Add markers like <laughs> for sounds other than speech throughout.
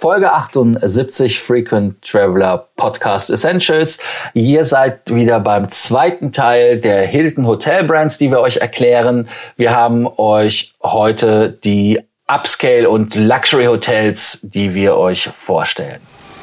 Folge 78 Frequent Traveler Podcast Essentials. Ihr seid wieder beim zweiten Teil der Hilton Hotel Brands, die wir euch erklären. Wir haben euch heute die Upscale und Luxury Hotels, die wir euch vorstellen.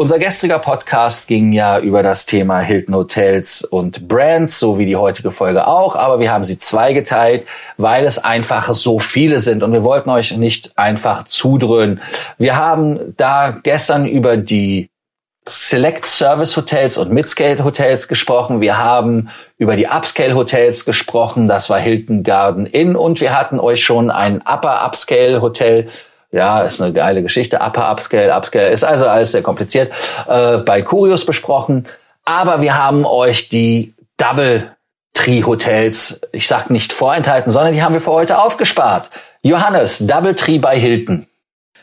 Unser gestriger Podcast ging ja über das Thema Hilton Hotels und Brands, so wie die heutige Folge auch, aber wir haben sie zweigeteilt, weil es einfach so viele sind und wir wollten euch nicht einfach zudröhnen. Wir haben da gestern über die Select Service Hotels und Midscale Hotels gesprochen. Wir haben über die Upscale Hotels gesprochen. Das war Hilton Garden Inn und wir hatten euch schon ein Upper Upscale Hotel ja, ist eine geile Geschichte. Upper Upscale, Upscale ist also alles sehr kompliziert. Äh, bei Curios besprochen. Aber wir haben euch die Double Tree Hotels, ich sag nicht vorenthalten, sondern die haben wir für heute aufgespart. Johannes, Double Tree bei Hilton.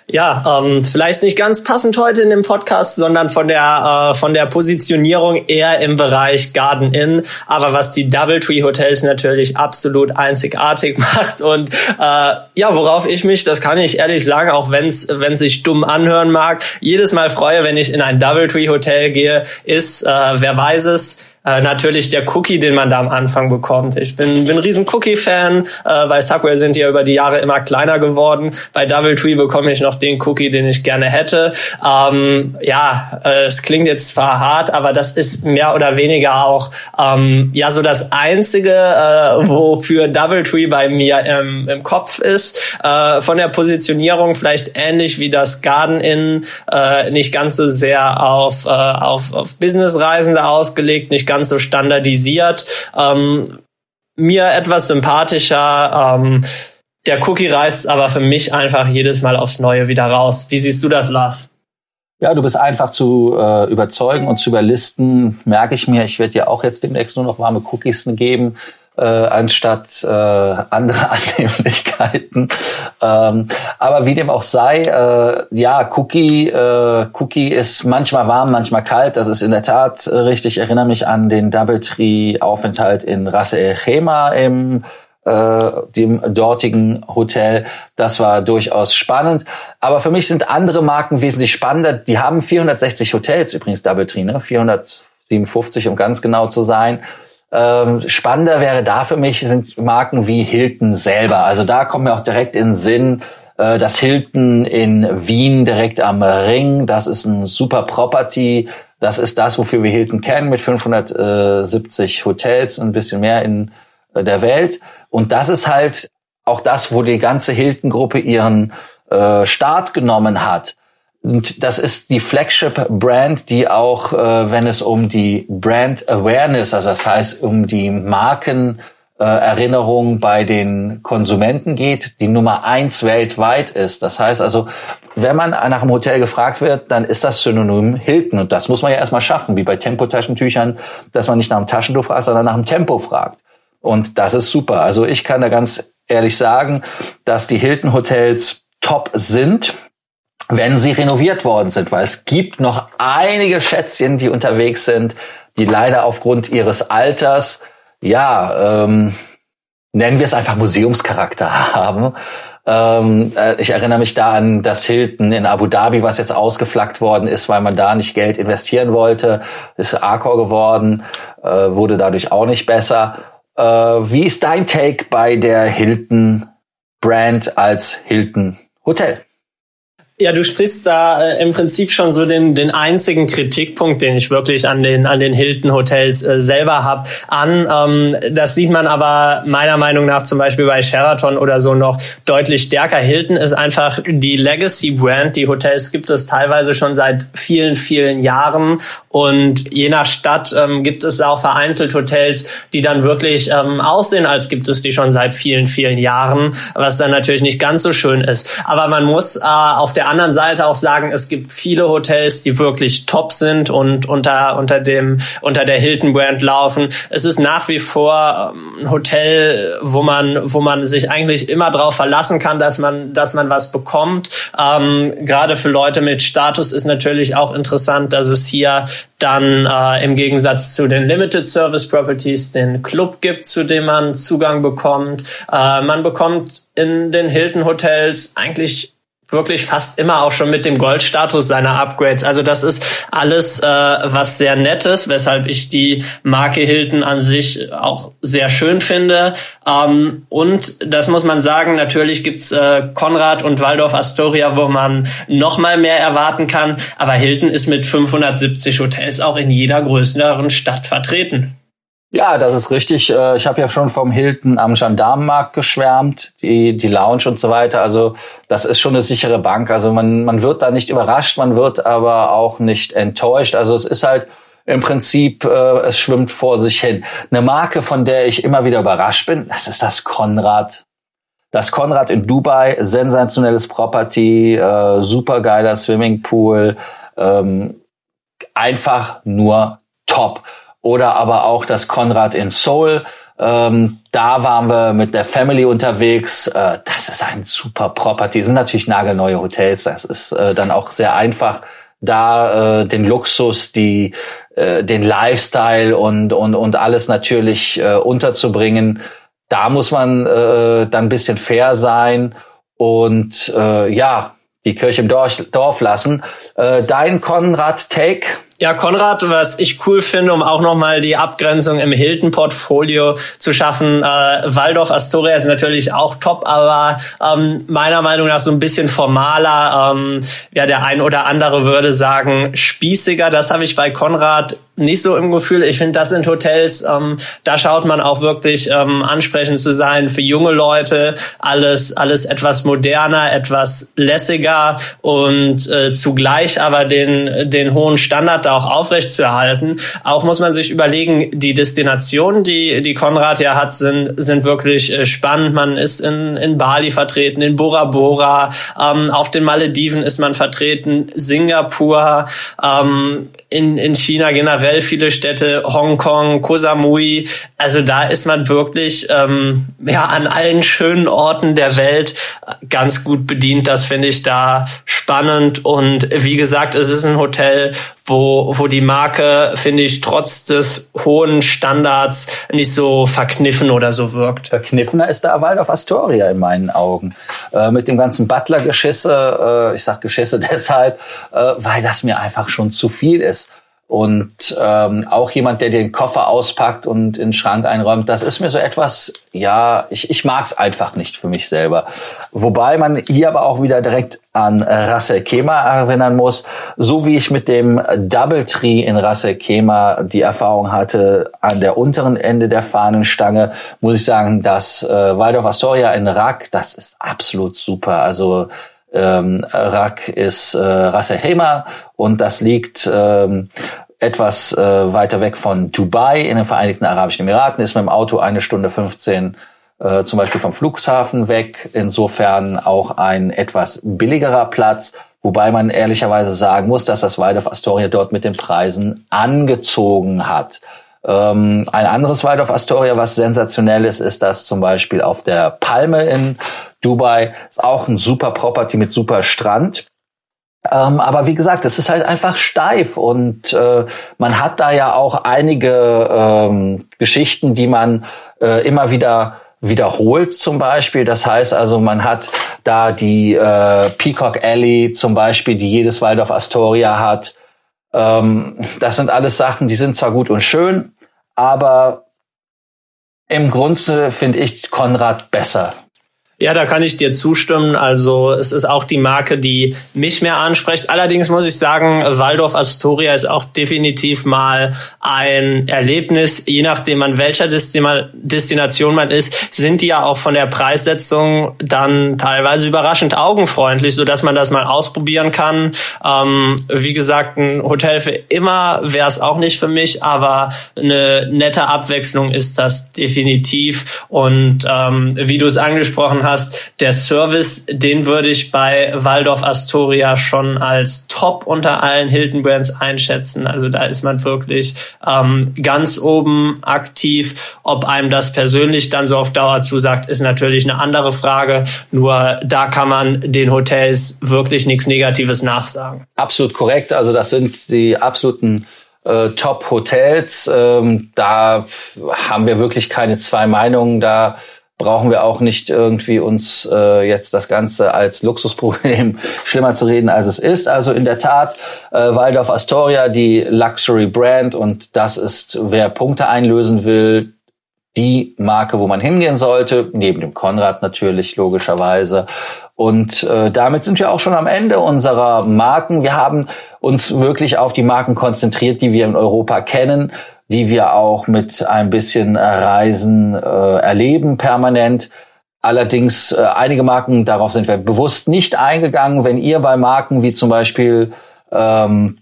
Ja, ähm, vielleicht nicht ganz passend heute in dem Podcast, sondern von der äh, von der Positionierung eher im Bereich Garden Inn. Aber was die Doubletree Hotels natürlich absolut einzigartig <laughs> macht und äh, ja, worauf ich mich, das kann ich ehrlich sagen, auch wenn es wenn sich dumm anhören mag, jedes Mal freue, wenn ich in ein Doubletree Hotel gehe, ist, äh, wer weiß es, äh, natürlich der Cookie, den man da am Anfang bekommt. Ich bin, bin ein riesen Cookie-Fan. Äh, bei Subway sind die ja über die Jahre immer kleiner geworden. Bei Doubletree bekomme ich noch den Cookie, den ich gerne hätte. Ähm, ja, äh, es klingt jetzt zwar hart, aber das ist mehr oder weniger auch ähm, ja so das einzige, äh, wofür Doubletree bei mir im, im Kopf ist. Äh, von der Positionierung vielleicht ähnlich wie das Garden Inn, äh, nicht ganz so sehr auf, äh, auf, auf Businessreisende ausgelegt, nicht ganz ganz so standardisiert. Ähm, mir etwas sympathischer. Ähm, der Cookie reißt aber für mich einfach jedes Mal aufs Neue wieder raus. Wie siehst du das, Lars? Ja, du bist einfach zu äh, überzeugen und zu überlisten, merke ich mir. Ich werde dir auch jetzt demnächst nur noch warme Cookies geben äh, anstatt äh, andere <laughs> Annehmlichkeiten. Ähm, aber wie dem auch sei, äh, ja, Cookie, äh, Cookie ist manchmal warm, manchmal kalt. Das ist in der Tat richtig. Ich erinnere mich an den Doubletree-Aufenthalt in Rasse El Chema im äh, dem dortigen Hotel. Das war durchaus spannend. Aber für mich sind andere Marken wesentlich spannender. Die haben 460 Hotels übrigens, Doubletree, ne? 457, um ganz genau zu sein. Ähm, spannender wäre da für mich sind Marken wie Hilton selber. Also da kommt mir auch direkt in den Sinn, äh, das Hilton in Wien direkt am Ring. Das ist ein super Property. Das ist das, wofür wir Hilton kennen, mit 570 Hotels, ein bisschen mehr in äh, der Welt. Und das ist halt auch das, wo die ganze Hilton-Gruppe ihren äh, Start genommen hat. Und das ist die Flagship-Brand, die auch, äh, wenn es um die Brand Awareness, also das heißt um die Markenerinnerung äh, bei den Konsumenten geht, die Nummer eins weltweit ist. Das heißt also, wenn man nach einem Hotel gefragt wird, dann ist das Synonym Hilton. Und das muss man ja erstmal schaffen, wie bei Tempo-Taschentüchern, dass man nicht nach dem Taschentuch fragt, sondern nach dem Tempo fragt. Und das ist super. Also ich kann da ganz ehrlich sagen, dass die Hilton-Hotels top sind wenn sie renoviert worden sind, weil es gibt noch einige Schätzchen, die unterwegs sind, die leider aufgrund ihres Alters, ja, ähm, nennen wir es einfach Museumscharakter <laughs> haben. Ähm, äh, ich erinnere mich da an das Hilton in Abu Dhabi, was jetzt ausgeflaggt worden ist, weil man da nicht Geld investieren wollte. Ist Accor geworden, äh, wurde dadurch auch nicht besser. Äh, wie ist dein Take bei der Hilton Brand als Hilton Hotel? Ja, du sprichst da äh, im Prinzip schon so den, den einzigen Kritikpunkt, den ich wirklich an den, an den Hilton Hotels äh, selber hab an. Ähm, das sieht man aber meiner Meinung nach zum Beispiel bei Sheraton oder so noch deutlich stärker. Hilton ist einfach die Legacy Brand. Die Hotels gibt es teilweise schon seit vielen, vielen Jahren und je nach Stadt ähm, gibt es auch vereinzelt Hotels, die dann wirklich ähm, aussehen, als gibt es die schon seit vielen, vielen Jahren, was dann natürlich nicht ganz so schön ist. Aber man muss äh, auf der der anderen Seite auch sagen, es gibt viele Hotels, die wirklich top sind und unter, unter dem, unter der Hilton Brand laufen. Es ist nach wie vor ähm, ein Hotel, wo man, wo man sich eigentlich immer darauf verlassen kann, dass man, dass man was bekommt. Ähm, gerade für Leute mit Status ist natürlich auch interessant, dass es hier dann äh, im Gegensatz zu den Limited Service Properties den Club gibt, zu dem man Zugang bekommt. Äh, man bekommt in den Hilton Hotels eigentlich wirklich fast immer auch schon mit dem Goldstatus seiner Upgrades. Also das ist alles äh, was sehr nettes, weshalb ich die Marke Hilton an sich auch sehr schön finde. Ähm, und das muss man sagen, natürlich gibt's äh, Konrad und Waldorf Astoria, wo man noch mal mehr erwarten kann. Aber Hilton ist mit 570 Hotels auch in jeder größeren Stadt vertreten. Ja, das ist richtig. Äh, ich habe ja schon vom Hilton am Gendarmenmarkt geschwärmt, die, die Lounge und so weiter. Also das ist schon eine sichere Bank. Also man, man wird da nicht überrascht, man wird aber auch nicht enttäuscht. Also es ist halt im Prinzip, äh, es schwimmt vor sich hin. Eine Marke, von der ich immer wieder überrascht bin, das ist das Konrad. Das Konrad in Dubai, sensationelles Property, äh, supergeiler Swimmingpool, ähm, einfach nur top oder aber auch das Konrad in Seoul. Ähm, da waren wir mit der Family unterwegs. Äh, das ist ein super Property. Sind natürlich nagelneue Hotels. Das ist äh, dann auch sehr einfach, da äh, den Luxus, die, äh, den Lifestyle und, und, und alles natürlich äh, unterzubringen. Da muss man äh, dann ein bisschen fair sein und äh, ja, die Kirche im Dorf, Dorf lassen. Äh, dein Konrad Take? Ja, Konrad, was ich cool finde, um auch nochmal die Abgrenzung im Hilton-Portfolio zu schaffen, äh, Waldorf Astoria ist natürlich auch top, aber ähm, meiner Meinung nach so ein bisschen formaler. Ähm, ja, der ein oder andere würde sagen spießiger. Das habe ich bei Konrad nicht so im Gefühl. Ich finde, das sind Hotels, ähm, da schaut man auch wirklich ähm, ansprechend zu sein für junge Leute. Alles, alles etwas moderner, etwas lässiger und äh, zugleich aber den, den hohen Standard da auch aufrecht zu erhalten. Auch muss man sich überlegen, die Destinationen, die, die Konrad ja hat, sind, sind wirklich äh, spannend. Man ist in, in Bali vertreten, in Bora Bora, ähm, auf den Malediven ist man vertreten, Singapur, ähm, in, in China generell viele Städte, Hongkong, Koh Samui. Also da ist man wirklich ähm, ja an allen schönen Orten der Welt ganz gut bedient. Das finde ich da spannend. Und wie gesagt, es ist ein Hotel, wo, wo die Marke, finde ich, trotz des hohen Standards nicht so verkniffen oder so wirkt. Verkniffener ist der Waldorf Astoria in meinen Augen. Äh, mit dem ganzen Butler-Geschisse, äh, ich sag Geschisse <laughs> deshalb, äh, weil das mir einfach schon zu viel ist. Und ähm, auch jemand, der den Koffer auspackt und in den Schrank einräumt, das ist mir so etwas, ja, ich, ich mag es einfach nicht für mich selber. Wobei man hier aber auch wieder direkt an Rassel Kema erinnern muss, so wie ich mit dem Double Tree in Rassel Kema die Erfahrung hatte an der unteren Ende der Fahnenstange, muss ich sagen, das äh, Waldorf Astoria in Rack, das ist absolut super. Also ähm, Rak ist äh, Ras Khaimah und das liegt ähm, etwas äh, weiter weg von Dubai in den Vereinigten Arabischen Emiraten, ist mit dem Auto eine Stunde 15 äh, zum Beispiel vom Flughafen weg. Insofern auch ein etwas billigerer Platz, wobei man ehrlicherweise sagen muss, dass das Waldorf Astoria dort mit den Preisen angezogen hat. Ähm, ein anderes Waldorf Astoria, was sensationell ist, ist das zum Beispiel auf der Palme in Dubai. Ist auch ein super Property mit super Strand. Ähm, aber wie gesagt, es ist halt einfach steif und äh, man hat da ja auch einige ähm, Geschichten, die man äh, immer wieder wiederholt zum Beispiel. Das heißt also, man hat da die äh, Peacock Alley zum Beispiel, die jedes Waldorf Astoria hat. Ähm, das sind alles Sachen, die sind zwar gut und schön, aber im Grunde finde ich Konrad besser. Ja, da kann ich dir zustimmen. Also es ist auch die Marke, die mich mehr anspricht. Allerdings muss ich sagen, Waldorf Astoria ist auch definitiv mal ein Erlebnis. Je nachdem, an welcher Destination man ist, sind die ja auch von der Preissetzung dann teilweise überraschend augenfreundlich, so dass man das mal ausprobieren kann. Ähm, wie gesagt, ein Hotel für immer wäre es auch nicht für mich, aber eine nette Abwechslung ist das definitiv. Und ähm, wie du es angesprochen hast, der Service, den würde ich bei Waldorf Astoria schon als Top unter allen Hilton Brands einschätzen. Also da ist man wirklich ähm, ganz oben aktiv. Ob einem das persönlich dann so auf Dauer zusagt, ist natürlich eine andere Frage. Nur da kann man den Hotels wirklich nichts Negatives nachsagen. Absolut korrekt. Also das sind die absoluten äh, Top-Hotels. Ähm, da haben wir wirklich keine zwei Meinungen. Da brauchen wir auch nicht irgendwie uns äh, jetzt das Ganze als Luxusproblem <laughs> schlimmer zu reden, als es ist. Also in der Tat, äh, Waldorf Astoria, die Luxury Brand und das ist, wer Punkte einlösen will, die Marke, wo man hingehen sollte, neben dem Konrad natürlich logischerweise. Und äh, damit sind wir auch schon am Ende unserer Marken. Wir haben uns wirklich auf die Marken konzentriert, die wir in Europa kennen, die wir auch mit ein bisschen Reisen äh, erleben permanent. Allerdings äh, einige Marken, darauf sind wir bewusst nicht eingegangen. Wenn ihr bei Marken wie zum Beispiel ähm,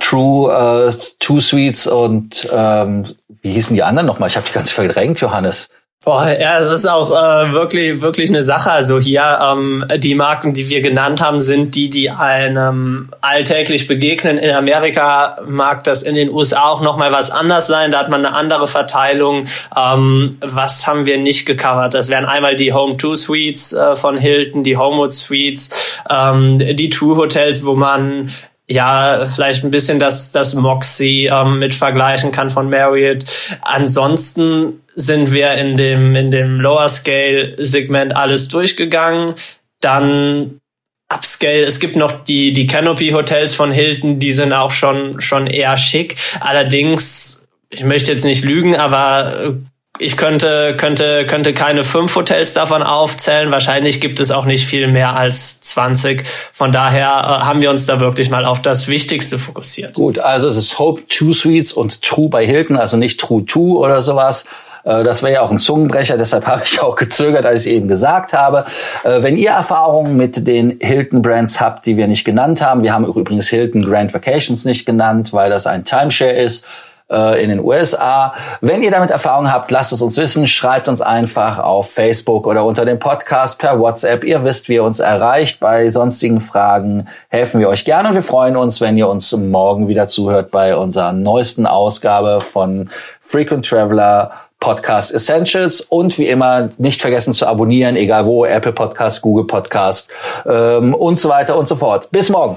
True äh, Two Suites und ähm, wie hießen die anderen nochmal? Ich habe die ganz verdrängt, Johannes. Boah, ja, das ist auch äh, wirklich wirklich eine Sache. Also hier ähm, die Marken, die wir genannt haben, sind die, die einem alltäglich begegnen. In Amerika mag das in den USA auch noch mal was anders sein. Da hat man eine andere Verteilung. Ähm, was haben wir nicht gecovert? Das wären einmal die Home Two Suites äh, von Hilton, die Homewood Suites, ähm, die True Hotels, wo man ja, vielleicht ein bisschen das, das Moxie ähm, mit vergleichen kann von Marriott. Ansonsten sind wir in dem, in dem Lower Scale Segment alles durchgegangen. Dann Upscale. Es gibt noch die, die Canopy Hotels von Hilton, die sind auch schon, schon eher schick. Allerdings, ich möchte jetzt nicht lügen, aber ich könnte, könnte, könnte keine fünf Hotels davon aufzählen. Wahrscheinlich gibt es auch nicht viel mehr als 20. Von daher äh, haben wir uns da wirklich mal auf das Wichtigste fokussiert. Gut, also es ist Hope Two Suites und True bei Hilton, also nicht True Two oder sowas. Äh, das wäre ja auch ein Zungenbrecher, deshalb <laughs> habe ich auch gezögert, als ich eben gesagt habe. Äh, wenn ihr Erfahrungen mit den Hilton Brands habt, die wir nicht genannt haben, wir haben übrigens Hilton Grand Vacations nicht genannt, weil das ein Timeshare ist, in den USA. Wenn ihr damit Erfahrung habt, lasst es uns wissen. Schreibt uns einfach auf Facebook oder unter dem Podcast per WhatsApp. Ihr wisst, wie ihr uns erreicht. Bei sonstigen Fragen helfen wir euch gerne. Wir freuen uns, wenn ihr uns morgen wieder zuhört bei unserer neuesten Ausgabe von Frequent Traveler Podcast Essentials und wie immer nicht vergessen zu abonnieren, egal wo, Apple Podcast, Google Podcast ähm, und so weiter und so fort. Bis morgen.